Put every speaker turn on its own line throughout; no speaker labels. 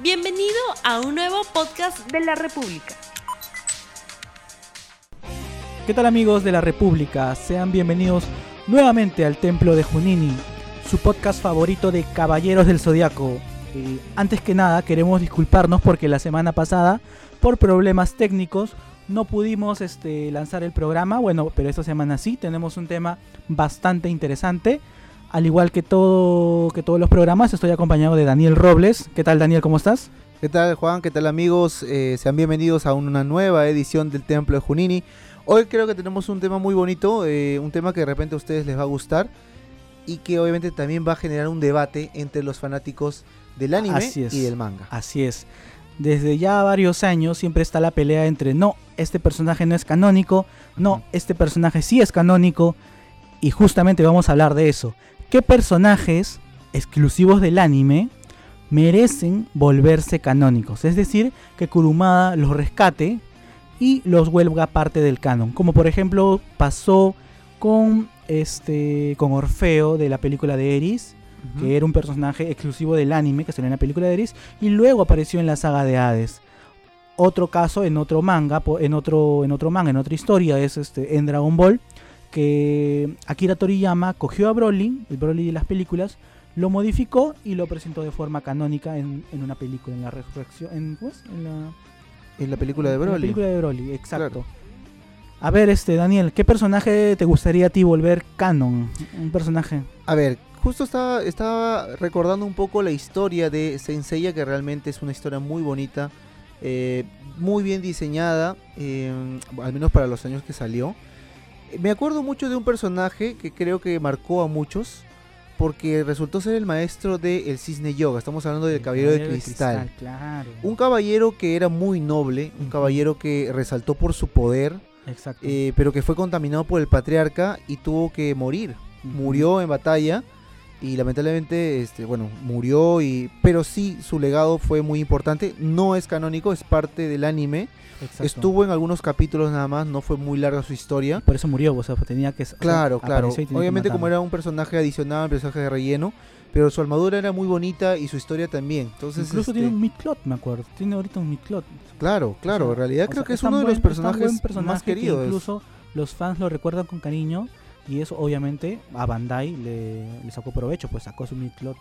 Bienvenido a un nuevo podcast de la República.
¿Qué tal amigos de la República? Sean bienvenidos nuevamente al Templo de Junini, su podcast favorito de Caballeros del Zodiaco. Antes que nada queremos disculparnos porque la semana pasada, por problemas técnicos, no pudimos este, lanzar el programa. Bueno, pero esta semana sí, tenemos un tema bastante interesante. Al igual que, todo, que todos los programas, estoy acompañado de Daniel Robles. ¿Qué tal Daniel? ¿Cómo estás?
¿Qué tal Juan? ¿Qué tal amigos? Eh, sean bienvenidos a una nueva edición del Templo de Junini. Hoy creo que tenemos un tema muy bonito, eh, un tema que de repente a ustedes les va a gustar y que obviamente también va a generar un debate entre los fanáticos del anime y del manga.
Así es. Desde ya varios años siempre está la pelea entre no, este personaje no es canónico, no, este personaje sí es canónico y justamente vamos a hablar de eso qué personajes exclusivos del anime merecen volverse canónicos. Es decir, que Kurumada los rescate y los vuelva parte del canon. Como por ejemplo pasó con, este, con Orfeo de la película de Eris, que era un personaje exclusivo del anime que salió en la película de Eris, y luego apareció en la saga de Hades. Otro caso en otro manga, en otro, en otro manga, en otra historia, es este, en Dragon Ball, que Akira Toriyama cogió a Broly, el Broly de las películas, lo modificó y lo presentó de forma canónica en, una película, en la resurrección, en,
la, en la película de Broly. En
la película de Broly, exacto. A ver, este Daniel, ¿qué personaje te gustaría a ti volver canon? Un personaje.
A ver, justo estaba, estaba recordando un poco la historia de Senseiya, que realmente es una historia muy bonita, eh, muy bien diseñada, eh, al menos para los años que salió. Me acuerdo mucho de un personaje que creo que marcó a muchos porque resultó ser el maestro del el cisne yoga. Estamos hablando del caballero, de cristal. Un caballero que era muy noble, un caballero que resaltó por su poder, eh, pero que fue contaminado por el patriarca y tuvo que morir. Murió en batalla y lamentablemente, este, bueno, murió y, pero sí su legado fue muy importante. No es canónico, es parte del anime Estuvo en algunos capítulos nada más, no fue muy larga su historia.
Por eso murió, o sea, tenía que.
Claro, claro. Obviamente, como era un personaje adicional, un personaje de relleno, pero su armadura era muy bonita y su historia también. Entonces,
Incluso tiene este un midclot, me acuerdo. Tiene ahorita un midclot.
Claro, claro. en realidad creo que es uno de los personajes más queridos.
incluso los fans lo recuerdan con cariño. Y eso, obviamente, a Bandai le, sacó provecho, pues sacó su midclot.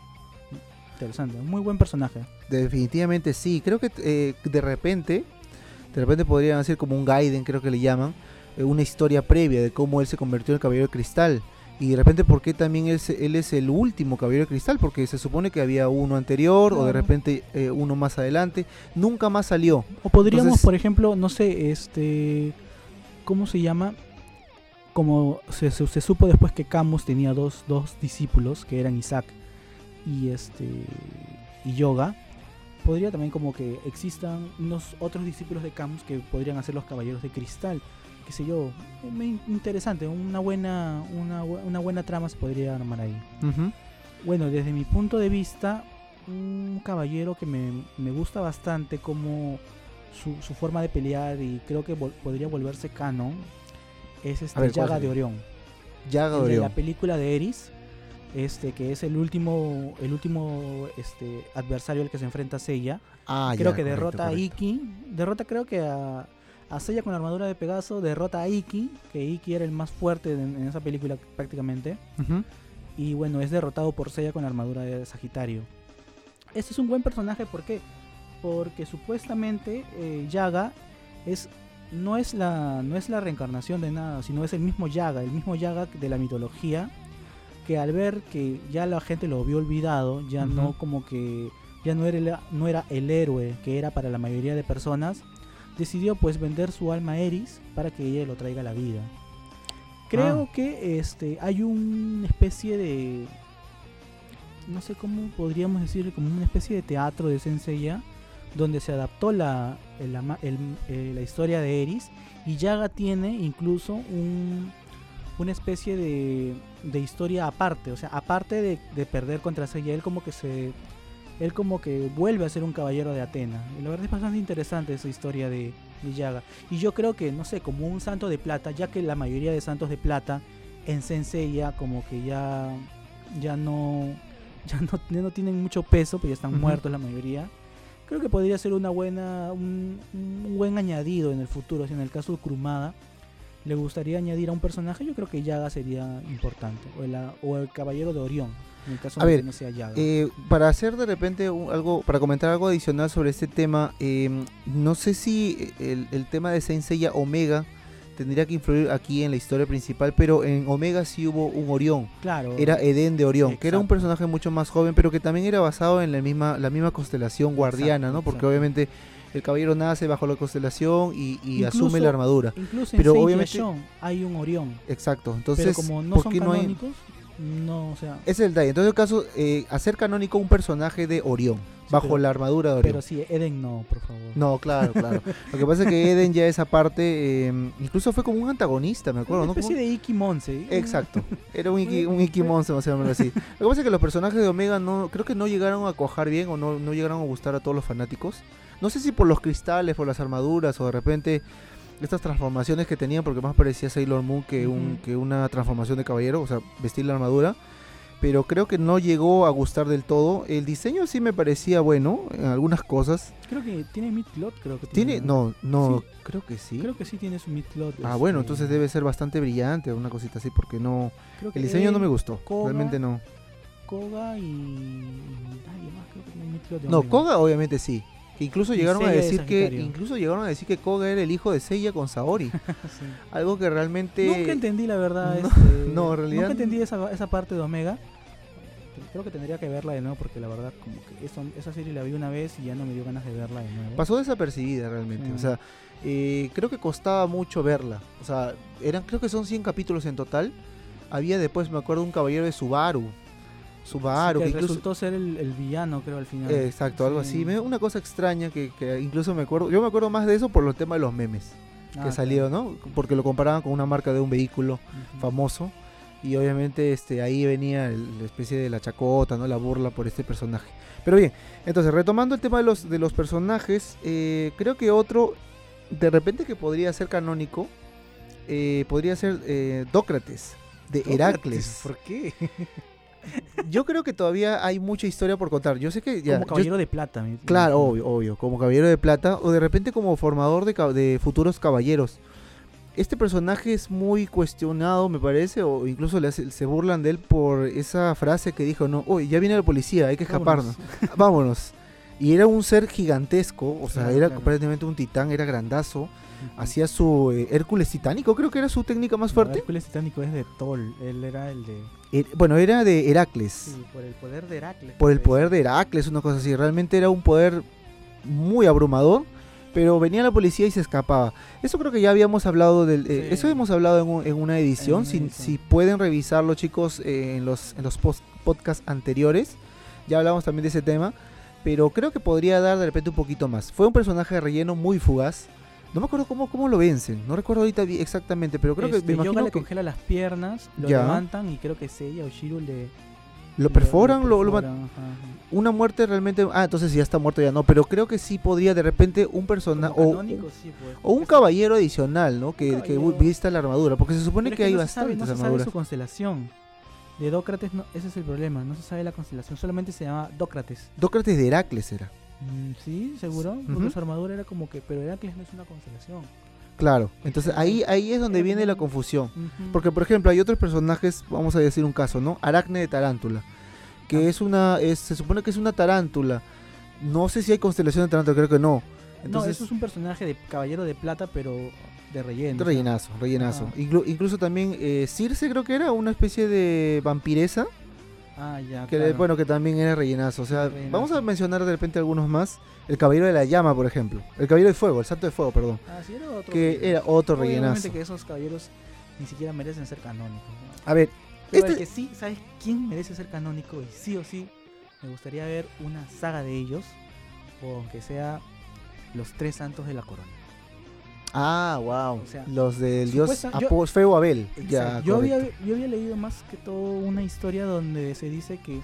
Interesante, muy buen personaje.
Definitivamente sí. Creo que eh, de repente de repente podrían hacer como un Gaiden, creo que le llaman, eh, una historia previa de cómo él se convirtió en caballero de cristal. Y de repente, ¿por qué también él, él es el último caballero de cristal? Porque se supone que había uno anterior o de repente eh, uno más adelante. Nunca más salió.
O podríamos, por ejemplo, no sé, este. ¿Cómo se llama? Como se, se, supo después que Camus tenía dos, dos discípulos, que eran Isaac y este. y Yoga podría también como que existan unos otros discípulos de Camus que podrían hacer los caballeros de cristal qué sé yo interesante una buena una, una buena trama se podría armar ahí bueno desde mi punto de vista un caballero que me, me gusta bastante como su, su, forma de pelear y creo que podría volverse canon es este Yaga de Orión
Yaga de Orión
la película de Eris este que es el último el último este adversario al que se enfrenta Seiya. Ah, creo que derrota a Iki, derrota creo que a, a Seiya con la armadura de Pegaso, derrota a Iki, que Iki era el más fuerte en, esa película prácticamente. Y bueno, es derrotado por Seiya con la armadura de Sagitario. Este es un buen personaje, ¿por qué? Porque supuestamente eh, Yaga es no es la no es la reencarnación de nada, sino es el mismo Yaga, el mismo Yaga de la mitología que al ver que ya la gente lo vio olvidado, ya no como que ya no era, el, no era el héroe que era para la mayoría de personas, decidió pues vender su alma a Eris para que ella lo traiga a la vida. Creo ah. que este hay una especie de no sé cómo podríamos decir como una especie de teatro de Senseiya donde se adaptó la, eh, la historia de Eris y Yaga tiene incluso un una especie de, de historia aparte, o sea, aparte de, perder contra Seiya, él como que se él como que vuelve a ser un caballero de Atena. Y la verdad es bastante interesante esa historia de, de Yaga. Y yo creo que, no sé, como un santo de plata, ya que la mayoría de santos de plata en Senseiya como que ya, ya no ya no, no tienen mucho peso, pues ya están muertos la mayoría. Creo que podría ser una buena un, buen añadido en el futuro. en el caso de Kurumada le gustaría añadir a un personaje, yo creo que Yaga sería importante. O el, o el Caballero de Orión. En el caso
a ver, no sea Yaga. Eh, para hacer de repente algo, para comentar algo adicional sobre este tema, em, no sé si el, el tema de Saint Seiya Omega tendría que influir aquí en la historia principal, pero en Omega sí hubo un Orión.
Claro.
Era Eden de Orión, que era un personaje mucho más joven, pero que también era basado en la misma, la misma constelación guardiana, ¿no? Porque obviamente el caballero nace bajo la constelación y, asume la armadura.
Incluso pero obviamente hay un Orión.
Exacto. Entonces,
como no son canónicos, no, o sea.
Ese es el detalle. Entonces, en el caso, eh, hacer canónico un personaje de Orión bajo la armadura de Orión.
Pero sí, Eden no, por favor.
No, claro, claro. Lo que pasa es que Eden ya esa parte, em, incluso fue como un antagonista, me acuerdo,
Una especie de Iki Monse.
Exacto, era un Iki, un Iki Monse, vamos a llamarlo así. Lo que pasa es que los personajes de Omega no, creo que no llegaron a cuajar bien o no, no llegaron a gustar a todos los fanáticos. No sé si por los cristales, por las armaduras o de repente estas transformaciones que tenían, porque más parecía Sailor Moon que, un, que una transformación de caballero, o sea, vestir la armadura pero creo que no llegó a gustar del todo. El diseño sí me parecía bueno en algunas cosas.
Creo que tiene midcloth, creo que
tiene. no, no, creo que sí.
Creo que sí tiene su midcloth.
Ah, bueno, este, entonces debe ser bastante brillante, una cosita así, porque no. el diseño no me gustó, realmente no.
Koga y más creo que tiene.
No, Koga obviamente sí. Que incluso llegaron a decir que incluso llegaron a decir que Koga era el hijo de Seiya con Saori. Algo que realmente
nunca entendí la verdad.
No,
este,
no en realidad
nunca entendí esa, esa parte de Omega. Creo que tendría que verla de nuevo porque la verdad como que esa serie la vi una vez y ya no me dio ganas de verla de nuevo.
Pasó desapercibida realmente. O sea, eh, creo que costaba mucho verla. O sea, eran creo que son 100 capítulos en total. Había después, me acuerdo, un caballero de Subaru Subaru.
que, resultó ser el, villano, creo, al final.
exacto, algo así. Una cosa extraña que, incluso me acuerdo. Yo me acuerdo más de eso por los temas de los memes que ah, salieron, ¿no? Porque lo comparaban con una marca de un vehículo famoso. Y obviamente este ahí venía la especie de la chacota, ¿no? La burla por este personaje. Pero bien, entonces retomando el tema de los, de los personajes, eh, creo que otro, de repente que podría ser canónico, eh, podría ser eh, Dócrates, de Heracles.
¿Por qué?
yo creo que todavía hay mucha historia por contar. Yo sé que ya,
como caballero de plata.
claro, obvio, obvio, como caballero de plata o de repente como formador de, de, futuros caballeros. Este personaje es muy cuestionado, me parece, o incluso le se burlan de él por esa frase que dijo, no, uy, ya viene la policía, hay que escaparnos. Vámonos. Y era un ser gigantesco, o sea, era prácticamente un titán, era grandazo hacía su eh, Hércules titánico, creo que era su técnica más fuerte.
Hércules titánico es de Tol, él era el de...
Er, bueno, era de Heracles.
Sí, por el poder de Heracles.
Por el poder de Heracles, una cosa así. Realmente era un poder muy abrumador, pero venía la policía y se escapaba. Eso creo que ya habíamos hablado del... Eh, eso hemos hablado en, una edición. si, pueden revisarlo, chicos, eh, en los, en los podcasts anteriores. Ya hablamos también de ese tema. Pero creo que podría dar de repente un poquito más. Fue un personaje de relleno muy fugaz no me acuerdo cómo, cómo lo vencen. No recuerdo ahorita exactamente, pero creo que
me imagino le congela las piernas, lo levantan y creo que Seiya o Shiro le
lo perforan, lo, una muerte realmente, ah, entonces ya está muerto ya no, pero creo que sí podría de repente un personaje o,
pues,
o un caballero adicional, ¿no? Que, que vista la armadura, porque se supone que, hay
no
bastantes
no se sabe su constelación. De Dócrates, no, ese es el problema, no se sabe la constelación, solamente se llama Dócrates.
Dócrates de Heracles era.
Mm, sí, seguro. Porque su armadura era como que. Pero Heracles no es una constelación.
Claro, entonces ahí, ahí es donde viene la confusión. Porque, por ejemplo, hay otros personajes, vamos a decir un caso, ¿no? Aracne de Tarántula. Que ah. es una. Es, se supone que es una tarántula. No sé si hay constelación de tarántula, creo que no.
Entonces, no, eso es un personaje de caballero de plata, pero de relleno.
De rellenazo, rellenazo. incluso también eh, Circe creo que era una especie de vampiresa.
Ah, ya.
Que bueno, que también era rellenazo. O sea, vamos a mencionar de repente algunos más. El Caballero de la Llama, por ejemplo. El Caballero de Fuego, el Santo de Fuego, perdón.
Ah, sí, era otro.
Que era otro rellenazo.
que esos caballeros ni siquiera merecen ser canónicos.
A ver,
este... que sí, ¿sabes quién merece ser canónico? Y sí o sí, me gustaría ver una saga de ellos. O aunque sea los tres santos de la corona.
Ah, wow. los del dios Feo Abel.
yo, había, yo había leído más que todo una historia donde se dice que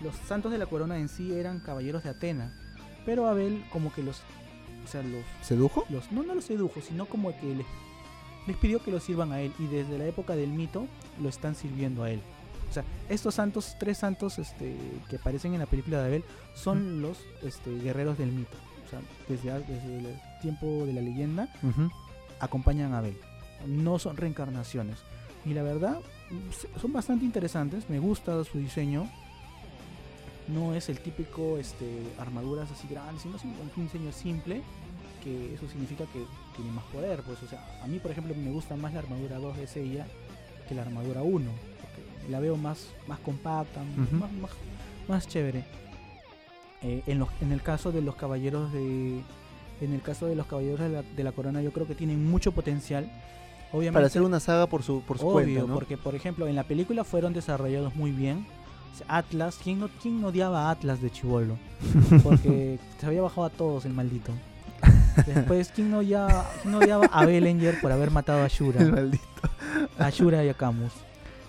los santos de la corona en sí eran caballeros de Atena, pero Abel como que los... O sea, los...
¿Sedujo?
Los, no, no los sedujo, sino como que les, les pidió que lo sirvan a él y desde la época del mito lo están sirviendo a él. O sea, estos santos, tres santos este, que aparecen en la película de Abel, son los este, guerreros del mito. O sea, desde, el tiempo de la leyenda, acompañan a Abel. No son reencarnaciones. Y la verdad, son bastante interesantes. Me gusta su diseño. No es el típico este, armaduras así grandes, sino un diseño simple. Que eso significa que tiene más poder. Pues, o sea, a mí, por ejemplo, me gusta más la armadura 2 de Seiya que la armadura 1. la veo más, más compacta, más, más, chévere. Eh, en, los, en el caso de los caballeros de. En el caso de los caballeros de la, corona, yo creo que tienen mucho potencial.
Obviamente, Para hacer una saga por su, por su cuenta,
porque por ejemplo en la película fueron desarrollados muy bien. Atlas, ¿quién no, quién odiaba a Atlas de Chivolo? Porque se había bajado a todos el maldito. Después, ¿quién no, odiaba, quién odiaba a Bellinger por haber matado a Shura?
El maldito.
A Shura y a Camus.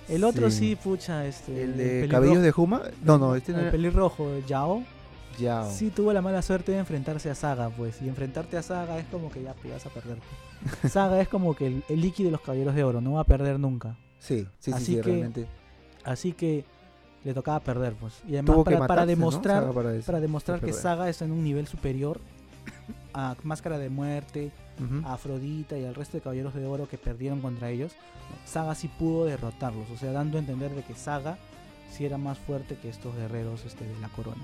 El otro sí, pucha, este.
¿El de cabellos de Juma? No, no, este
no El pelirrojo, Yao.
Yao.
Sí, tuvo la mala suerte de enfrentarse a Saga, pues. Y enfrentarte a Saga es como que ya vas a perderte. Saga es como que el, líquido de los caballeros de oro, no va a perder nunca.
Sí, sí, así sí, que, realmente.
Así que le tocaba perder, pues. Y además para, demostrar, para, demostrar que Saga está en un nivel superior a Máscara de Muerte, a Afrodita y al resto de Caballeros de Oro que perdieron contra ellos, Saga sí pudo derrotarlos, o sea, dando a entender de que Saga sí era más fuerte que estos guerreros este, de la corona.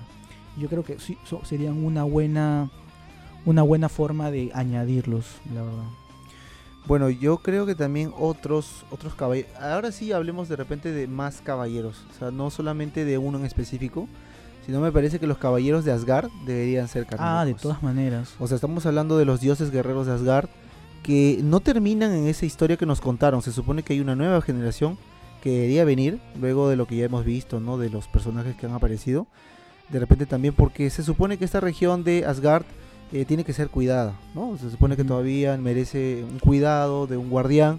Yo creo que sí serían una buena una buena forma de añadirlos, la verdad.
Bueno, yo creo que también otros otros caballeros. Ahora sí hablemos de repente de más caballeros, o sea, no solamente de uno en específico, si no me parece que los caballeros de Asgard deberían ser canónicos.
Ah, de todas maneras.
O sea, estamos hablando de los dioses guerreros de Asgard que no terminan en esa historia que nos contaron. Se supone que hay una nueva generación que debería venir luego de lo que ya hemos visto, ¿no? De los personajes que han aparecido. De repente también porque se supone que esta región de Asgard eh, tiene que ser cuidada, ¿no? Se supone que todavía merece un cuidado de un guardián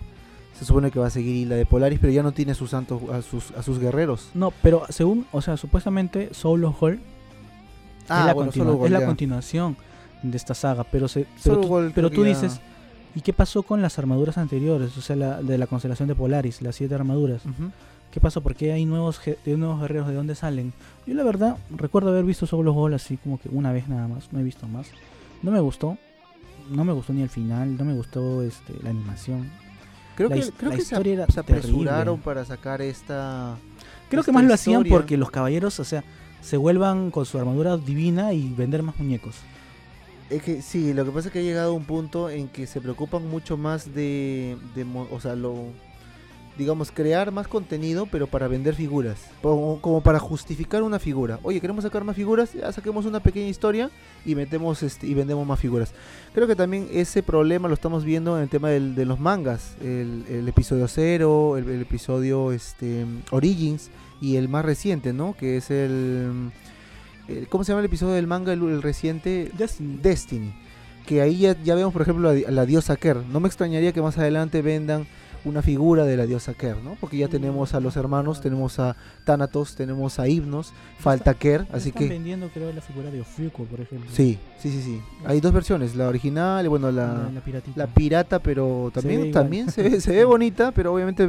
se supone que va a seguir Isla de Polaris, pero ya no tiene sus santos, a sus, a sus guerreros.
No, pero según, o sea, supuestamente Solo Hall ah, es, la, continuación de esta saga, pero se, pero, tú, pero tú dices, ¿y qué pasó con las armaduras anteriores? O sea, la, de la constelación de Polaris, las siete armaduras. ¿Qué pasó? ¿Por qué hay nuevos, nuevos guerreros? ¿De dónde salen? Yo la verdad recuerdo haber visto Solo Hall así como que una vez nada más, no he visto más. No me gustó, no me gustó ni el final, no me gustó este, la animación.
Creo que, creo que se, apresuraron para sacar esta.
Creo que más lo hacían porque los caballeros, o sea, se vuelvan con su armadura divina y vender más muñecos.
Es que sí, lo que pasa es que ha llegado un punto en que se preocupan mucho más de, de o sea, lo digamos, crear más contenido, pero para vender figuras. Como, para justificar una figura. Oye, queremos sacar más figuras, ya saquemos una pequeña historia y metemos este, y vendemos más figuras. Creo que también ese problema lo estamos viendo en el tema de los mangas. El, episodio 0, el, episodio este, Origins y el más reciente, ¿no? Que es el, ¿Cómo se llama el episodio del manga, el, reciente? Destiny. Que ahí ya, ya vemos, por ejemplo, la, la diosa Ker. No me extrañaría que más adelante vendan una figura de la diosa Ker, ¿no? Porque ya tenemos a los hermanos, tenemos a Thanatos, tenemos a Himnos, falta Ker, así que...
vendiendo creo la figura de Ofiuco, por ejemplo.
Sí, sí, sí, sí. Hay dos versiones, la original y bueno, la, la, pirata, pero también, se también se, ve, se ve bonita, pero obviamente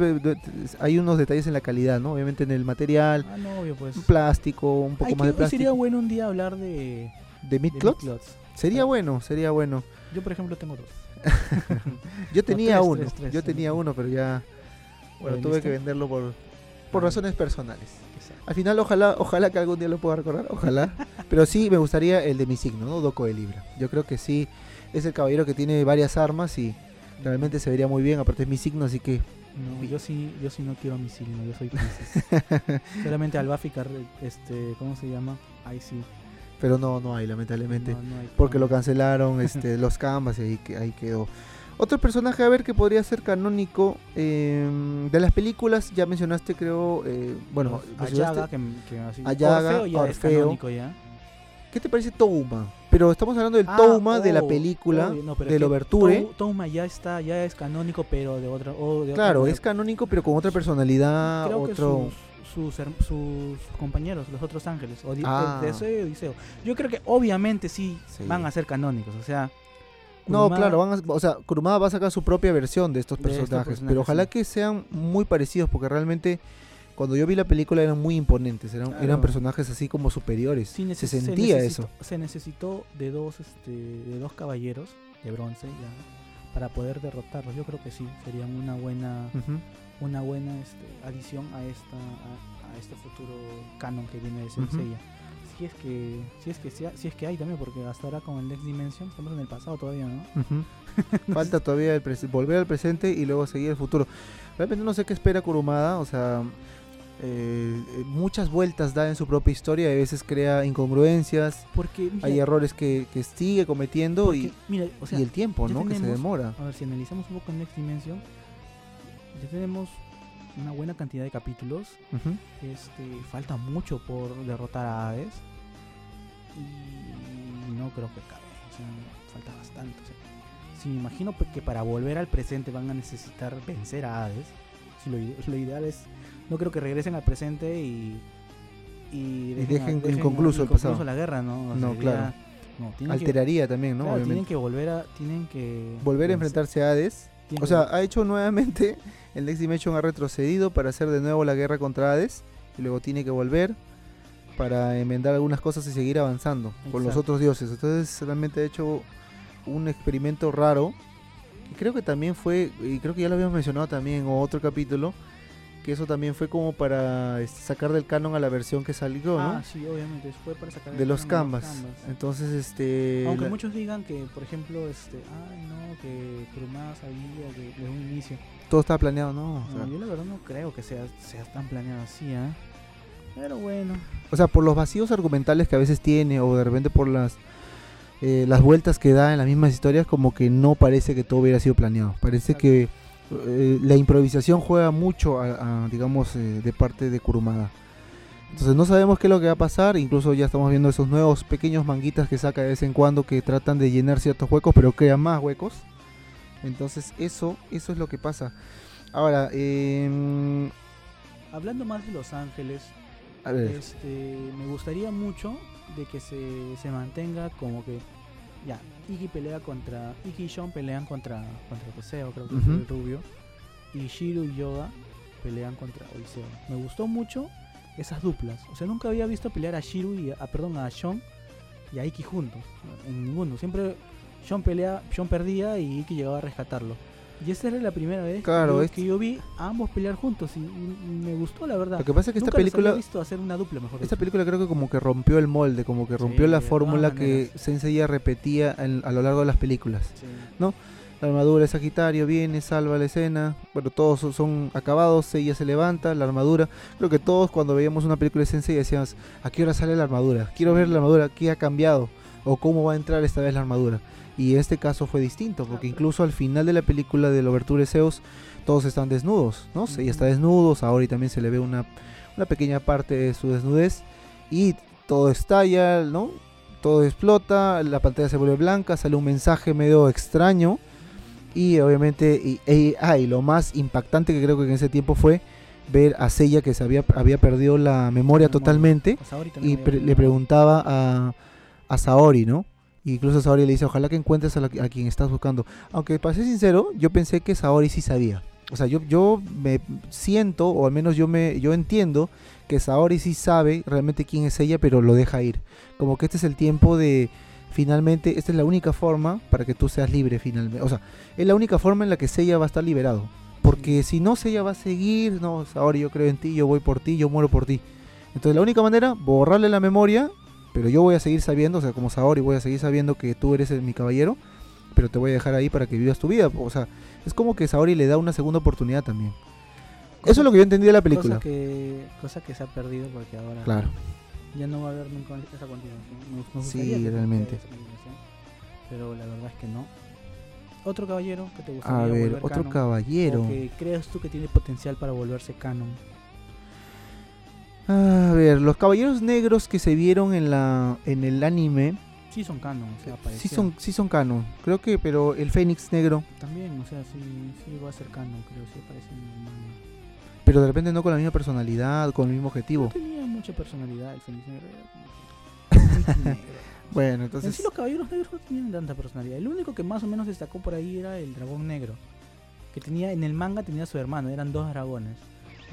hay unos detalles en la calidad, ¿no? Obviamente en el material,
ah, no, obvio, pues.
plástico, un poco más de plástico.
Sería bueno un día hablar de...
¿De Midclots? Sería bueno, sería bueno.
Yo, por ejemplo, tengo dos.
yo tenía uno, yo tenía uno, pero ya bueno, tuve que venderlo por, por ah. razones personales. Al final, ojalá, ojalá que algún día lo pueda recordar, ojalá. pero sí, me gustaría el de mi signo, ¿no? Doco de Libra. Yo creo que sí, es el caballero que tiene varias armas y realmente se vería muy bien. Aparte es mi signo, así que
no, yo sí, yo sí no quiero mi signo, yo soy Solamente al este, ¿cómo se llama? Ahí sí
pero no, no hay, lamentablemente. porque lo cancelaron este, los canvas y ahí, ahí quedó. Otro personaje, a ver, que podría ser canónico em, de las películas, ya mencionaste, creo, eh, bueno,
Ayaga, que,
Ayaga, Orfeo, ya ¿Qué te parece Touma? Pero estamos hablando del ah, Touma de la película, del Overture.
Touma ya está, ya es canónico, pero de otra.
claro, es canónico, pero con otra personalidad, otro
sus, sus compañeros, los otros ángeles, o ah. Yo creo que obviamente sí, van a ser canónicos, o sea...
No, claro, van o sea, Kurumada va a sacar su propia versión de estos personajes, pero ojalá que sean muy parecidos, porque realmente cuando yo vi la película eran muy imponentes, eran, eran personajes así como superiores. se sentía eso.
Se necesitó de dos, este, de dos caballeros de bronce para poder derrotarlos. Yo creo que sí, serían una buena, una buena este, adición a esta, a, este futuro canon que viene de Senseiya. Si es que, si es que, si es que hay también, porque hasta ahora con el Next Dimension estamos en el pasado todavía, ¿no?
Falta todavía el volver al presente y luego seguir el futuro. Realmente no sé qué espera Kurumada, o sea, eh, eh, muchas vueltas da en su propia historia, a veces crea incongruencias, porque hay errores que, sigue cometiendo y, el tiempo, ¿no? que se demora.
A ver, si analizamos un poco Next Dimension, ya tenemos una buena cantidad de capítulos. este, falta mucho por derrotar a Hades. Y no creo que cabe. falta bastante. si me imagino que para volver al presente van a necesitar vencer a Hades. Si lo ideal es no creo que regresen al presente y
y dejen, inconcluso el pasado.
la guerra, ¿no?
no, claro. Alteraría también, ¿no?
tienen que volver a tienen que
volver a enfrentarse a Hades. O sea, ha hecho nuevamente el Next Dimension ha retrocedido para hacer de nuevo la guerra contra Hades y luego tiene que volver para enmendar algunas cosas y seguir avanzando con los otros dioses. Entonces, realmente ha hecho un experimento raro. Creo que también fue, y creo que ya lo habíamos mencionado también en otro capítulo, que eso también fue como para este, sacar del canon a la versión que salió, ¿no?
Ah, sí, obviamente, fue para sacar
de los canvas. Entonces, este
aunque muchos digan que, por ejemplo, este, ay, no, que Kurumada sabía desde un inicio.
Todo estaba planeado, ¿no?
yo la verdad no creo que sea, sea tan planeado así, ¿eh? Pero bueno.
O sea, por los vacíos argumentales que a veces tiene o de repente por las eh, las vueltas que da en las mismas historias como que no parece que todo hubiera sido planeado. Parece que eh, la improvisación juega mucho, digamos, eh, de parte de Kurumada. Entonces no sabemos qué es lo que va a pasar, incluso ya estamos viendo esos nuevos pequeños manguitas que saca de vez en cuando que tratan de llenar ciertos huecos, pero crean más huecos. Entonces eso, eso es lo que pasa. Ahora, em,
hablando más de Los Ángeles, Este, me gustaría mucho de que se, se mantenga como que ya, Iki pelea contra. Iki y Sean pelean contra, contra Teseo, creo que es el rubio. Y Shiro y Yoga pelean contra Odiseo. Me gustó mucho esas duplas. O sea, nunca había visto pelear a Shiro y a, perdón, a Sean y a Iki juntos. En ninguno. Siempre Sean pelea, Sean perdía y Iki llegaba a rescatarlo. Y esa era la primera vez que, yo, vi a ambos pelear juntos y, me gustó la verdad.
Lo que pasa es que esta película
visto hacer una dupla mejor.
Esta película creo que como que rompió el molde, como que rompió la fórmula que Sensei ya repetía a lo largo de las películas. ¿No? La armadura de Sagitario viene, salva la escena. Bueno, todos son acabados, ella se levanta, la armadura. Creo que todos cuando veíamos una película de Sensei decíamos, ¿a qué hora sale la armadura? Quiero ver la armadura, ¿qué ha cambiado? O cómo va a entrar esta vez la armadura. Y este caso fue distinto, porque incluso al final de la película de Overture Zeus, todos están desnudos, ¿no? Ella está desnudo, Saori también se le ve una, una pequeña parte de su desnudez, y todo estalla, ¿no? Todo explota, la pantalla se vuelve blanca, sale un mensaje medio extraño, y obviamente, y, ah, lo más impactante que creo que en ese tiempo fue ver a Seiya que se había, había perdido la memoria, totalmente, y le preguntaba a, a Saori, ¿no? Incluso Saori le dice, ojalá que encuentres a, quien estás buscando. Aunque para ser sincero, yo pensé que Saori sí sabía. O sea, yo, yo me siento, o al menos yo me yo entiendo, que Saori sí sabe realmente quién es ella, pero lo deja ir. Como que este es el tiempo de, finalmente, esta es la única forma para que tú seas libre finalmente. O sea, es la única forma en la que Seiya va a estar liberado. Porque si no, Seiya va a seguir, no, Saori, yo creo en ti, yo voy por ti, yo muero por ti. Entonces la única manera, borrarle la memoria pero yo voy a seguir sabiendo, o sea, como Saori, voy a seguir sabiendo que tú eres mi caballero, pero te voy a dejar ahí para que vivas tu vida. O sea, es como que Saori le da una segunda oportunidad también. Eso es lo que yo entendí de la película.
Cosa que, cosa que se ha perdido porque ahora
claro.
ya no va a haber nunca esa continuación.
sí, realmente.
pero la verdad es que no. Otro caballero que te gustaría
A ver, otro caballero.
que crees tú que tiene potencial para volverse canon.
A ver, los caballeros negros que se vieron en la en el anime.
Sí son canon, o sea,
sí son, sí son canon. Creo que, pero el Fénix negro.
También, o sea, sí, sí va a ser canon, creo, sí aparece en
Pero de repente no con la misma personalidad, con el mismo objetivo. No
tenía mucha personalidad el Fénix negro.
bueno, entonces. En
sí, los caballeros negros no tenían tanta personalidad. El único que más o menos destacó por ahí era el dragón negro. Que tenía, en el manga tenía su hermano, eran dos dragones.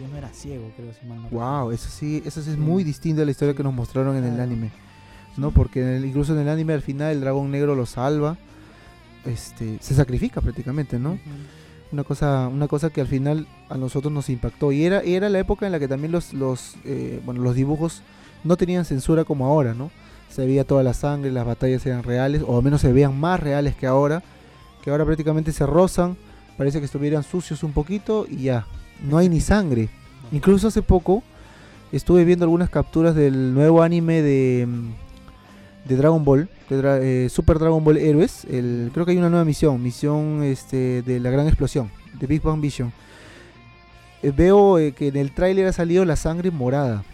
Yo no era ciego, creo. Si mal no
wow, eso sí, eso sí es muy distinto a la historia que nos mostraron en el anime. ¿no? Porque incluso en el anime al final el dragón negro lo salva. Este, se sacrifica prácticamente, ¿no? Una cosa, una cosa que al final a nosotros nos impactó. Y era, era la época en la que también los, los, eh, bueno, los dibujos no tenían censura como ahora, ¿no? Se veía toda la sangre, las batallas eran reales, o al menos se veían más reales que ahora, que ahora prácticamente se rozan, parece que estuvieran sucios un poquito y ya, no hay ni sangre. Incluso hace poco estuve viendo algunas capturas del nuevo anime de, de Dragon Ball, eh, Super Dragon Ball Heroes. El, creo que hay una nueva misión, misión este, de la gran explosión, de Big Bang Vision. Eh, veo eh, que en el tráiler ha salido la sangre morada.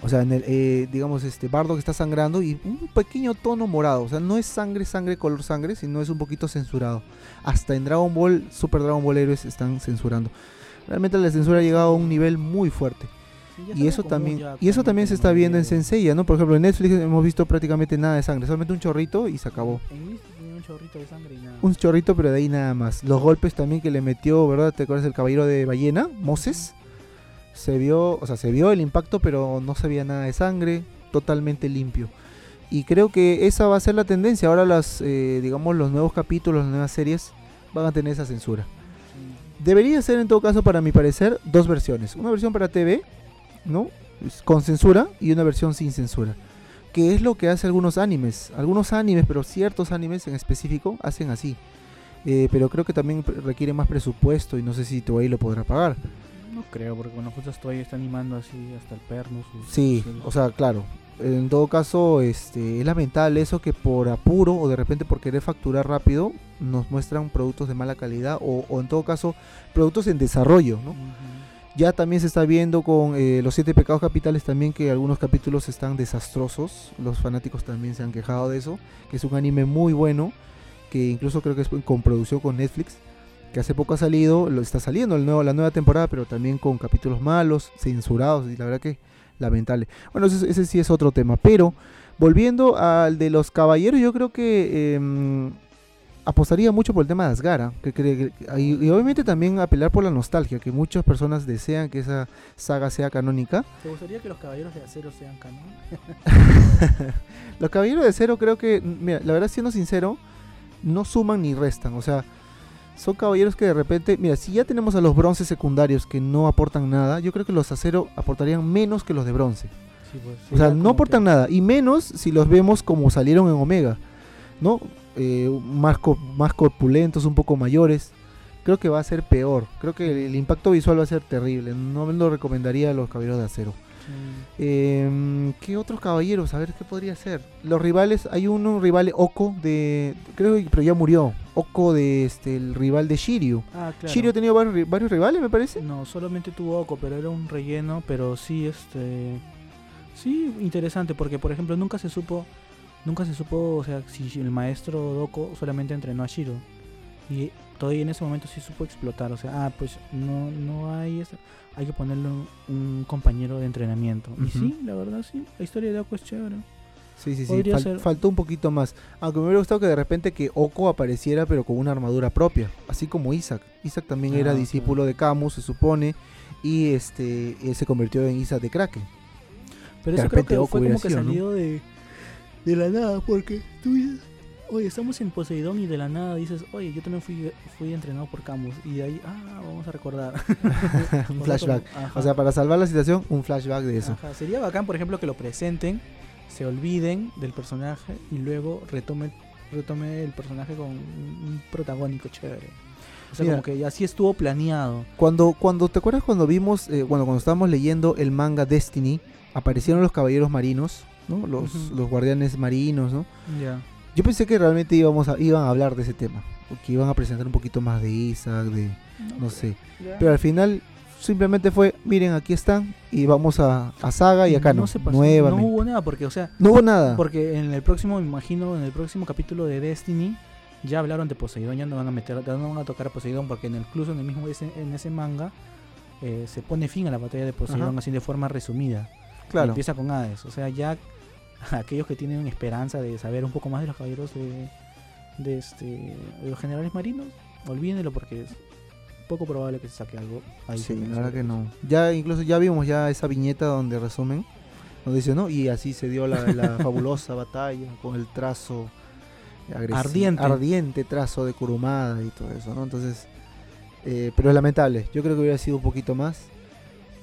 O sea, en el, digamos, este Bardo que está sangrando y un pequeño tono morado. O sea, no es sangre, sangre, color sangre, sino es un poquito censurado. Hasta en Dragon Ball, Super Dragon Ball Heroes están censurando. Realmente la censura ha llegado a un nivel muy fuerte y eso también y eso también se está viendo en Senseiya, ¿no? Por ejemplo, en Netflix hemos visto prácticamente nada de sangre, solamente un chorrito y se acabó.
un chorrito de sangre y nada.
Un chorrito, pero de ahí nada más. Los golpes también que le metió, ¿verdad? ¿Te acuerdas del caballero de ballena, Moses? Se vio, o sea, se vio el impacto, pero no se veía nada de sangre, totalmente limpio. Y creo que esa va a ser la tendencia. Ahora las, eh, digamos, los nuevos capítulos, las nuevas series van a tener esa censura. Debería ser en todo caso, para mi parecer, dos versiones. Una versión para TV ¿no? Con censura y una versión sin censura. Que es lo que hace algunos animes. Algunos animes, pero ciertos animes en específico, hacen así. Eh, pero creo que también requiere más presupuesto y no sé si Toei lo podrá pagar.
No creo, porque cuando justo Toei está animando así hasta el perno.
sí, o sea, claro. En todo caso, este, es lamentable eso que por apuro o de repente por querer facturar rápido nos muestran productos de mala calidad o, en todo caso productos en desarrollo, ¿no? Ya también se está viendo con eh, los siete pecados capitales también que algunos capítulos están desastrosos. Los fanáticos también se han quejado de eso. Que es un anime muy bueno. Que incluso creo que es con producción con Netflix. Que hace poco ha salido. Lo está saliendo el nuevo, la nueva temporada. Pero también con capítulos malos, censurados. Y la verdad que lamentable. Bueno, ese, ese sí es otro tema. Pero volviendo al de los caballeros. Yo creo que... Em, apostaría mucho por el tema de Asgara, que, y, obviamente también apelar por la nostalgia, que muchas personas desean que esa saga sea canónica.
¿Te gustaría que los Caballeros de Acero sean canónicos?
los Caballeros de Acero creo que, mira, la verdad siendo sincero, no suman ni restan, o sea, son caballeros que de repente, mira, si ya tenemos a los bronces secundarios que no aportan nada, yo creo que los acero aportarían menos que los de bronce. Pues, o sea, no aportan nada, y menos si los vemos como salieron en Omega, ¿no? Eh, más, más corpulentos, un poco mayores, creo que va a ser peor. Creo que el, impacto visual va a ser terrible. No me lo recomendaría a los caballeros de acero. Em, ¿Qué otros caballeros? A ver qué podría ser. Los rivales, hay uno, un rival Oko de. Creo que pero ya murió. Oko de este, el rival de Shiryu. Ah, ¿Shiryu ha tenido varios, rivales, me parece?
No, solamente tuvo Oko, pero era un relleno. Pero sí, este. Sí, interesante, porque por ejemplo nunca se supo nunca se supo, o sea, si el maestro Doko solamente entrenó a Shiro. Y todavía en ese momento sí supo explotar, o sea, ah, pues no, no hay eso, hay que ponerle un, compañero de entrenamiento. Y sí, la verdad sí, la historia de Doko es chévere.
Sí, sí, sí, faltó un poquito más. Aunque me hubiera gustado que de repente que Oko apareciera pero con una armadura propia, así como Isaac. Isaac también era ah, discípulo de Camus, se supone, y este se convirtió en Isaac de Kraken.
Pero eso creo que fue como que salió de de la nada, porque tú dices, oye, estamos en Poseidón y de la nada dices, oye, yo también fui, fui entrenado por Camus. Y de ahí, ah, vamos a recordar.
un flashback. o sea, para salvar la situación, un flashback de eso.
Sería bacán, por ejemplo, que lo presenten, se olviden del personaje y luego retome, retome el personaje con un protagónico chévere. O sea, como que así estuvo planeado.
Cuando, cuando ¿te acuerdas cuando vimos, eh, bueno, cuando estábamos leyendo el manga Destiny, aparecieron los caballeros marinos los, los guardianes marinos, ¿no? Yo pensé que realmente íbamos a, iban a hablar de ese tema, que iban a presentar un poquito más de Isaac, de no, sé. Pero al final simplemente fue, miren, aquí están y vamos a, a Saga y acá no, no
No hubo nada porque, o sea,
no hubo nada.
Porque en el próximo, me imagino, en el próximo capítulo de Destiny ya hablaron de Poseidón, ya no van a meter, no van a tocar a Poseidón porque en el, incluso en el mismo en ese manga eh, se pone fin a la batalla de Poseidón así de forma resumida. Claro. empieza con Hades, o sea, ya aquellos que tienen esperanza de saber un poco más de los caballeros de, de, este, los generales marinos, olvídenlo porque poco probable que se saque algo.
Ahí sí, la verdad que no. Ya incluso ya vimos ya esa viñeta donde resumen, donde dice, ¿no? Y así se dio la, fabulosa batalla con el trazo ardiente. ardiente trazo de Kurumada y todo eso, ¿no? Entonces, eh, pero es lamentable. Yo creo que hubiera sido un poquito más.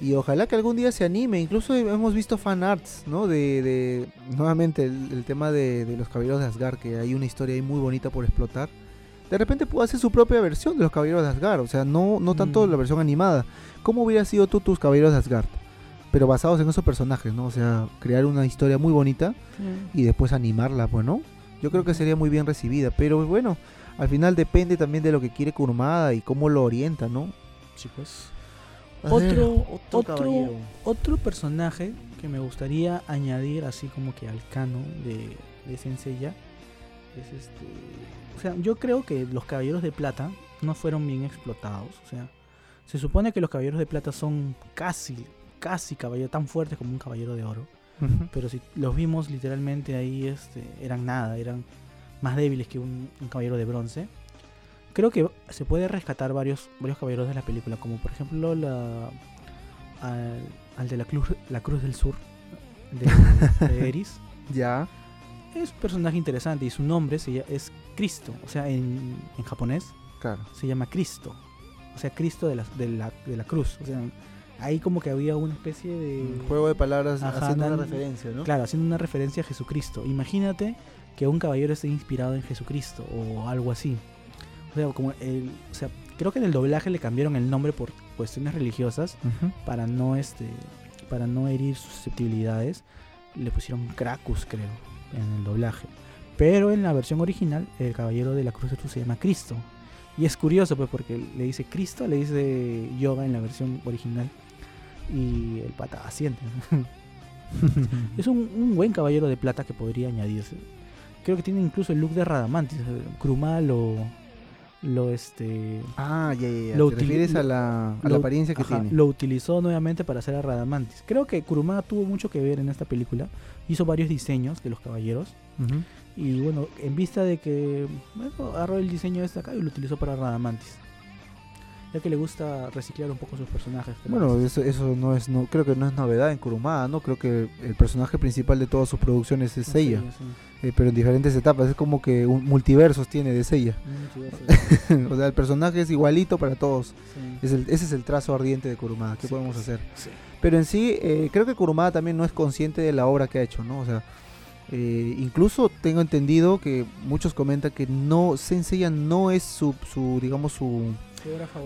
Y ojalá que algún día se anime. Incluso hemos visto fan arts, ¿no? De, nuevamente el, tema de, los caballeros de Asgard, que hay una historia ahí muy bonita por explotar. De repente puede hacer su propia versión de los caballeros de Asgard. O sea, no, no tanto mm. la versión animada. ¿Cómo hubiera sido tú tus caballeros de Asgard? Pero basados en esos personajes, ¿no? O sea, crear una historia muy bonita y después animarla, pues, ¿no? Yo creo que sería muy bien recibida. Pero bueno, al final depende también de lo que quiere Kurumada y cómo lo orienta, ¿no?
Sí, pues. Otro, otro, otro, personaje que me gustaría añadir así como que al canon de, de Senseiya es este... O sea, yo creo que los caballeros de plata no fueron bien explotados. O sea, se supone que los caballeros de plata son casi, casi caballeros tan fuertes como un caballero de oro. Pero si los vimos literalmente ahí, este, eran nada, eran más débiles que un caballero de bronce creo que se puede rescatar varios, varios caballeros de la película, como por ejemplo la al, de la cruz, la cruz del sur de, Eris.
ya.
Es un personaje interesante y su nombre se es Cristo, o sea, en, en japonés
claro.
se llama Cristo, o sea, Cristo de la, de la, de la cruz, o sea, ahí como que había una especie de...
Un juego de palabras haciendo una referencia, ¿no?
Claro, haciendo una referencia a Jesucristo. Imagínate que un caballero esté inspirado en Jesucristo o algo así. O sea, como el, o sea, creo que en el doblaje le cambiaron el nombre por cuestiones religiosas para no este para no herir susceptibilidades. Le pusieron Krakus, creo, en el doblaje. Pero en la versión original, el caballero de la cruz de Jesús se llama Cristo. Y es curioso, pues, porque le dice Cristo, le dice yoga en la versión original. Y el pata asiente. es un, un, buen caballero de plata que podría añadirse. Creo que tiene incluso el look de Radamantis. Krumal o lo este
ah ya ya, Lo ¿Te refieres a la, a la apariencia que tiene
lo utilizó nuevamente para hacer a Radamantis creo que Kurumada tuvo mucho que ver en esta película. Hizo varios diseños de los caballeros. Y bueno en vista de que bueno, agarró el diseño de este acá y lo utilizó para Radamantis ya que le gusta reciclar un poco sus personajes.
Bueno, eso, eso no es, no, creo que no es novedad en Kurumada, ¿no? Creo que el personaje principal de todas sus producciones es ella, eh, pero en diferentes etapas, es como que un multiversos tiene de Seiya. o sea, el personaje es igualito para todos. Es el, ese es el trazo ardiente de Kurumada, ¿qué podemos hacer? Pero en sí, eh, creo que Kurumada también no es consciente de la obra que ha hecho, ¿no? O sea, eh, incluso tengo entendido que muchos comentan que no Senseiya no es su, su digamos su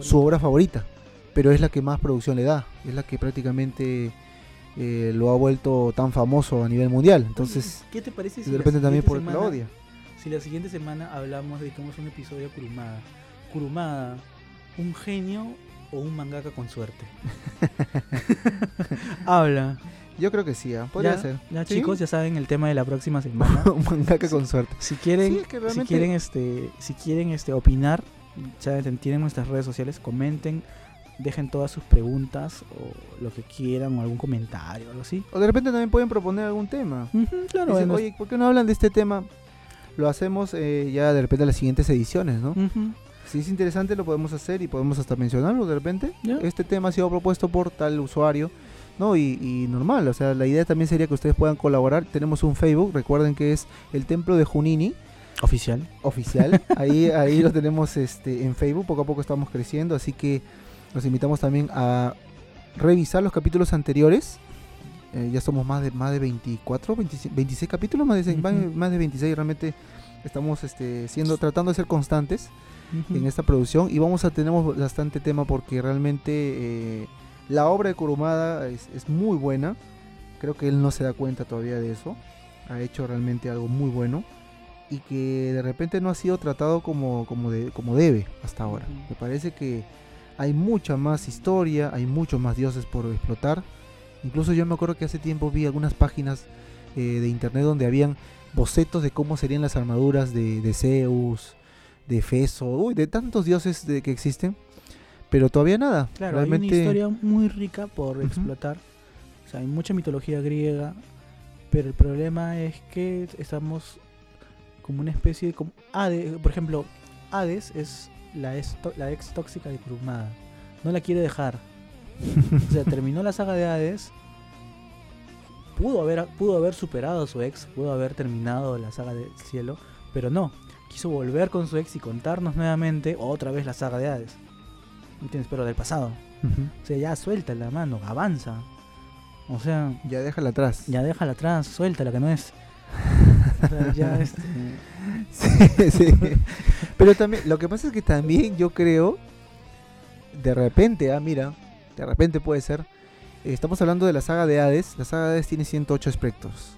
su obra, favorita, pero es la que más producción le da, es la que prácticamente eh, lo ha vuelto tan famoso a nivel mundial. Entonces,
¿qué te parece
si de repente también por semana, odia?
Si la siguiente semana hablamos de cómo es un episodio de Kurumada, Kurumada, un genio o un mangaka con suerte. Habla.
Yo creo que sí, ¿ah? podría ser.
Ya chicos, ya saben el tema de la próxima semana.
un mangaka con suerte.
Si quieren, si quieren este, si quieren este opinar, ya tienen nuestras redes sociales, comenten, dejen todas sus preguntas o lo que quieran o algún comentario o algo así.
O de repente también pueden proponer algún tema.
claro.
Oye, ¿por qué no hablan de este tema? Lo hacemos eh, ya de repente en las siguientes ediciones, ¿no? Si es interesante lo podemos hacer y podemos hasta mencionarlo de repente. Este tema ha sido propuesto por tal usuario. ¿no? Y, y, normal, o sea, la idea también sería que ustedes puedan colaborar. Tenemos un Facebook, recuerden que es el Templo de Junini.
Oficial.
Oficial. Ahí, ahí lo tenemos este, en Facebook, poco a poco estamos creciendo, así que los invitamos también a revisar los capítulos anteriores. Eh, ya somos más de más de 24, 26, capítulos, más de, más de 26, realmente estamos este, siendo, tratando de ser constantes en esta producción y vamos a tener bastante tema porque realmente eh, la obra de Kurumada es, es muy buena. Creo que él no se da cuenta todavía de eso. Ha hecho realmente algo muy bueno y que de repente no ha sido tratado como, como, de, como debe hasta ahora. Me parece que hay mucha más historia, hay muchos más dioses por explotar. Incluso yo me acuerdo que hace tiempo vi algunas páginas eh, de internet donde habían bocetos de cómo serían las armaduras de, de Zeus, de Feso, uy, de tantos dioses de, que existen. Pero todavía nada.
Claro, hay una historia muy rica por explotar. O sea, hay mucha mitología griega, pero el problema es que estamos como una especie de... Como Hades, por ejemplo, Hades es la, la ex tóxica de Kurumada. No la quiere dejar. o sea, terminó la saga de Hades. Pudo haber, pudo haber superado a su ex, pudo haber terminado la saga del cielo, pero no. Quiso volver con su ex y contarnos nuevamente otra vez la saga de Hades. ¿Entiendes? Pero del pasado. O sea, ya suelta la mano, avanza. O sea.
Ya déjala atrás.
Ya déjala atrás, suelta la que no es. o sea, ya este...
sí, sí. Pero también, lo que pasa es que también yo creo, de repente, ah, mira, de repente puede ser. Estamos hablando de la saga de Hades. La saga de Hades tiene 108 espectros.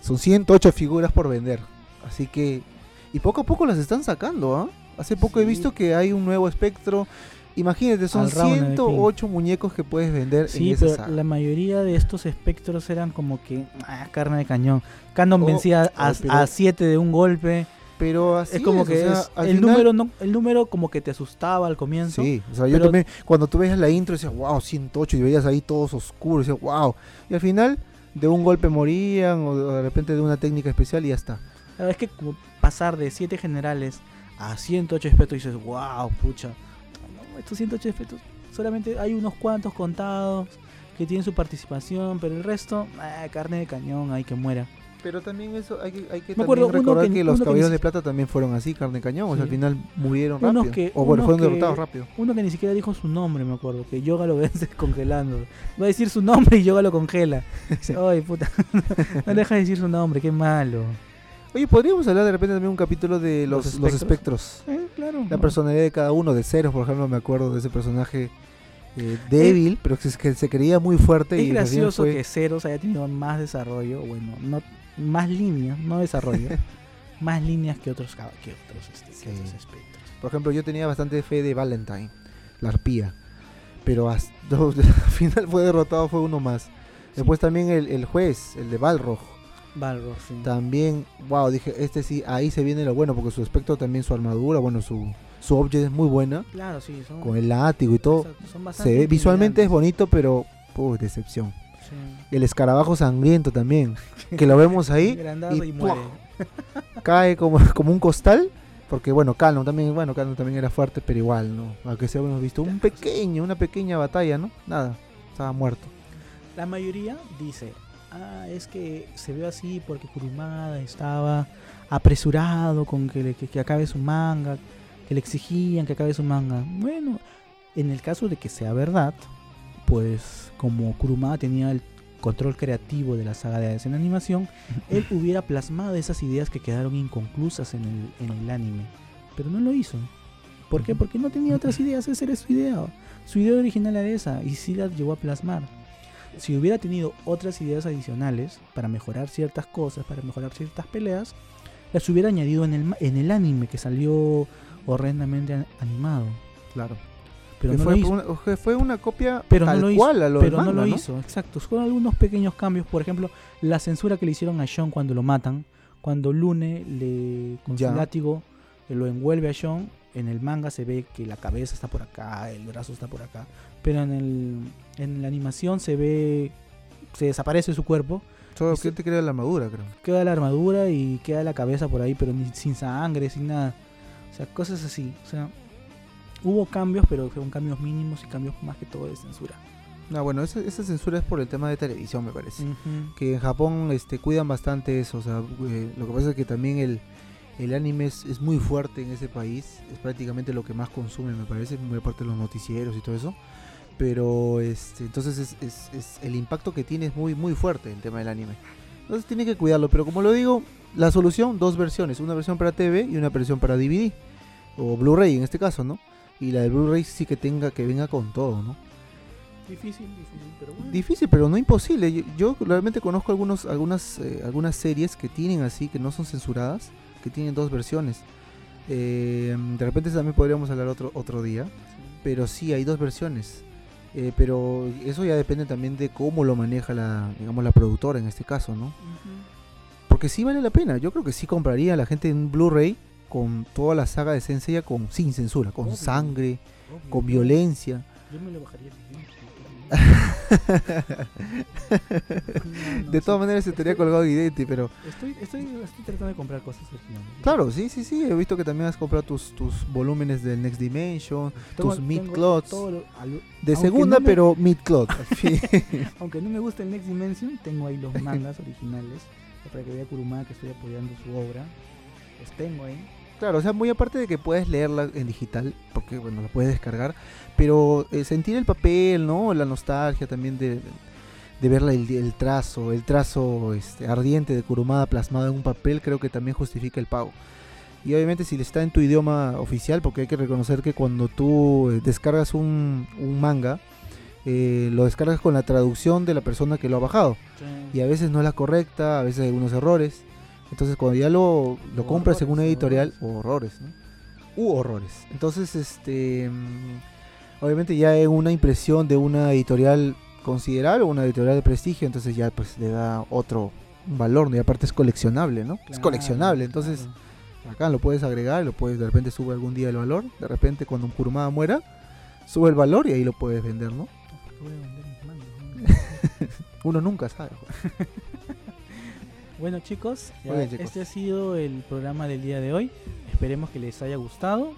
Son 108 figuras por vender. Así que. Y poco a poco las están sacando, ¿ah? Hace poco he visto que hay un nuevo espectro. Imagínate, son 108 muñecos que puedes vender
sí, pero la mayoría de estos espectros eran como que ah, carne de cañón. Canon oh, vencía a 7 de un golpe.
Pero así
es como que el número no, el número como que te asustaba al comienzo.
Sí, o sea, yo también cuando tú veías la intro decías, "Wow, 108" y veías ahí todos oscuros, decías, "Wow." Y al final de un golpe morían o de repente de una técnica especial y ya está.
es que como pasar de 7 generales a 108 espectros y dices, "Wow, pucha." No, estos 108 espectros solamente hay unos cuantos contados que tienen su participación, pero el resto, ah, carne de cañón, hay que muera.
Pero también eso hay que, hay que recordar que, los caballeros de plata también fueron así, carne cañón, o sea, al final murieron rápido. o bueno, fueron derrotados rápido.
Uno que ni siquiera dijo su nombre, me acuerdo, que Yoga lo vence congelando. Va a decir su nombre y Yoga lo congela. Ay, puta, no deja de decir su nombre, qué malo.
Oye, podríamos hablar de repente también un capítulo de los, los espectros.
Eh, claro.
La personalidad de cada uno, de Ceros, por ejemplo, me acuerdo de ese personaje eh, débil, pero que, que se creía muy fuerte.
Es y gracioso que Ceros haya tenido más desarrollo, bueno, no más líneas, no desarrollo, más líneas que otros, que otros, este, espectros.
Por ejemplo, yo tenía bastante fe de Valentine, la arpía, pero hasta, al final fue derrotado, fue uno más. Después también el, juez, el de Balrog.
Balrog, sí.
También, wow, dije, este sí, ahí se viene lo bueno, porque su aspecto también, su armadura, bueno, su, su object es muy buena.
Claro, sí.
con el látigo y todo. se ve, visualmente es bonito, pero, uy, decepción. El escarabajo sangriento también, que lo vemos ahí y, cae como, como un costal. Porque bueno, Canon también, bueno, Canon también era fuerte, pero igual, ¿no? Aunque se hemos visto un pequeño, una pequeña batalla, ¿no? Nada, estaba muerto.
La mayoría dice, ah, es que se ve así porque Kurumada estaba apresurado con que, que acabe su manga, que le exigían que acabe su manga. Bueno, en el caso de que sea verdad, pues como Kurumada tenía el control creativo de la saga de en animación, él hubiera plasmado esas ideas que quedaron inconclusas en el, en el anime. Pero no lo hizo. ¿Por qué? Porque no tenía otras ideas, esa era su idea. Su idea original era esa y sí la llegó a plasmar. Si hubiera tenido otras ideas adicionales para mejorar ciertas cosas, para mejorar ciertas peleas, las hubiera añadido en el, en el anime que salió horrendamente animado.
Claro. Pero no fue, lo hizo. Una, fue una copia
pero no lo hizo, Pero no lo hizo, exacto. Con algunos pequeños cambios. Por ejemplo, la censura que le hicieron a Sean cuando lo matan. Cuando Lune le, con su látigo eh, lo envuelve a Sean. En el manga se ve que la cabeza está por acá, el brazo está por acá. Pero en, el, en la animación se ve. Se desaparece su cuerpo.
Solo que te queda la armadura, creo.
Queda la armadura y queda la cabeza por ahí, pero ni, sin sangre, sin nada. Sea, cosas así. O sea, Hubo cambios, pero fueron cambios mínimos y cambios más que todo de censura.
No, bueno, esa, censura es por el tema de televisión, me parece. Que en Japón este, cuidan bastante eso. O sea, eh, lo que pasa es que también el, el anime es, muy fuerte en ese país. Es prácticamente lo que más consume, me parece, muy aparte de los noticieros y todo eso. Pero este, entonces es, es, el impacto que tiene es muy, muy fuerte el tema del anime. Entonces tiene que cuidarlo. Pero como lo digo, la solución, dos versiones. Una versión para TV y una versión para DVD. O Blu-ray en este caso, ¿no? y la de Blu-ray sí que tenga que venga con todo, ¿no?
Difícil, difícil, pero bueno.
Difícil, pero no imposible. Yo, realmente conozco algunos, algunas, eh, algunas series que tienen así, que no son censuradas, que tienen dos versiones. Eh, de repente también podríamos hablar otro, otro día, pero sí hay dos versiones. Eh, pero eso ya depende también de cómo lo maneja la, digamos, la productora en este caso, ¿no? Porque sí vale la pena. Yo creo que sí compraría a la gente en Blu-ray con toda la saga de Senseiya con sin censura, con sangre, con violencia.
Yo me lo bajaría
de todas maneras se estaría colgado Identity, pero...
Estoy, estoy, estoy, tratando de comprar cosas originales.
Claro, sí, sí, sí. He visto que también has comprado tus, tus volúmenes del Next Dimension, tus mid clots. De segunda, pero mid clot.
aunque no me gusta el Next Dimension, tengo ahí los mangas originales. Para que vea Kurumada que estoy apoyando su obra. Los tengo ahí.
Claro, o sea, muy aparte de que puedes leerla en digital, porque bueno, la puedes descargar, pero eh, sentir el papel, ¿no? La nostalgia también de, de ver el, trazo, el trazo este, ardiente de Kurumada plasmado en un papel, creo que también justifica el pago. Y obviamente si está en tu idioma oficial, porque hay que reconocer que cuando tú eh, descargas un, manga, eh, lo descargas con la traducción de la persona que lo ha bajado. Y a veces no es la correcta, a veces hay algunos errores. Entonces cuando ya lo, lo compras en una editorial, horrores, ¿no? U horrores. Entonces, este, mm, obviamente ya es una impresión de una editorial considerable, una editorial de prestigio, entonces ya pues le da otro valor, ¿no? y aparte es coleccionable, ¿no? es coleccionable, entonces acá lo puedes agregar, lo puedes, de repente sube algún día el valor, de repente cuando un Kurumada muera, sube el valor y ahí lo puedes vender, ¿no? Uno nunca sabe.
Bueno chicos, este ha sido el programa del día de hoy. Esperemos que les haya gustado.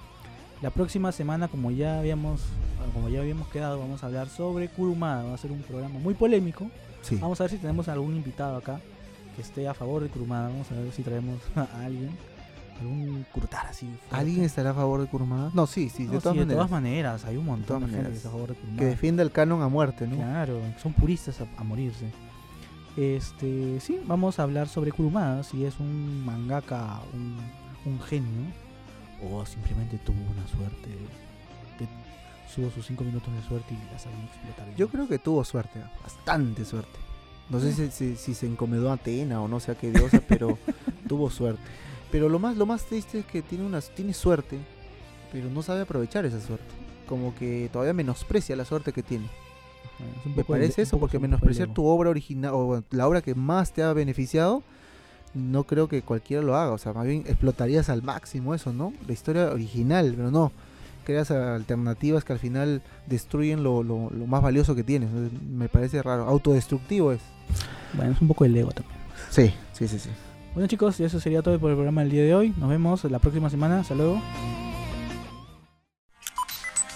La próxima semana, como ya habíamos, como ya habíamos quedado, vamos a hablar sobre Kurumada. Va a ser un programa muy polémico. Vamos a ver si tenemos algún invitado acá que esté a favor de Kurumada. Vamos a ver si traemos a alguien. Algún Kurutara así.
¿Alguien estará a favor de Kurumada?
No, sí, sí, de, todas, maneras. de todas maneras. Hay un montón de gente que está a favor de Kurumada.
Que defienda el canon a muerte, ¿no?
Claro, son puristas a morirse. Este, sí, vamos a hablar sobre Kurumada, si es un mangaka, un, genio, o simplemente tuvo una suerte, de, tuvo sus 5 minutos de suerte y la sabió explotar.
Yo creo que tuvo suerte, bastante suerte. No sé si, si, se encomendó a Atena o no sé a qué diosa, pero tuvo suerte. Pero lo más, lo más triste es que tiene, unas, tiene suerte, pero no sabe aprovechar esa suerte. Como que todavía menosprecia la suerte que tiene. Me parece eso, porque menospreciar tu obra original o la obra que más te ha beneficiado, no creo que cualquiera lo haga. O sea, más bien explotarías al máximo eso, ¿no? La historia original, pero no. Creas alternativas que al final destruyen lo, más valioso que tienes. Me parece raro. Autodestructivo es.
Bueno, es un poco el ego también.
Sí, sí, sí, sí.
Bueno chicos, eso sería todo por el programa del día de hoy. Nos vemos la próxima semana. Hasta luego.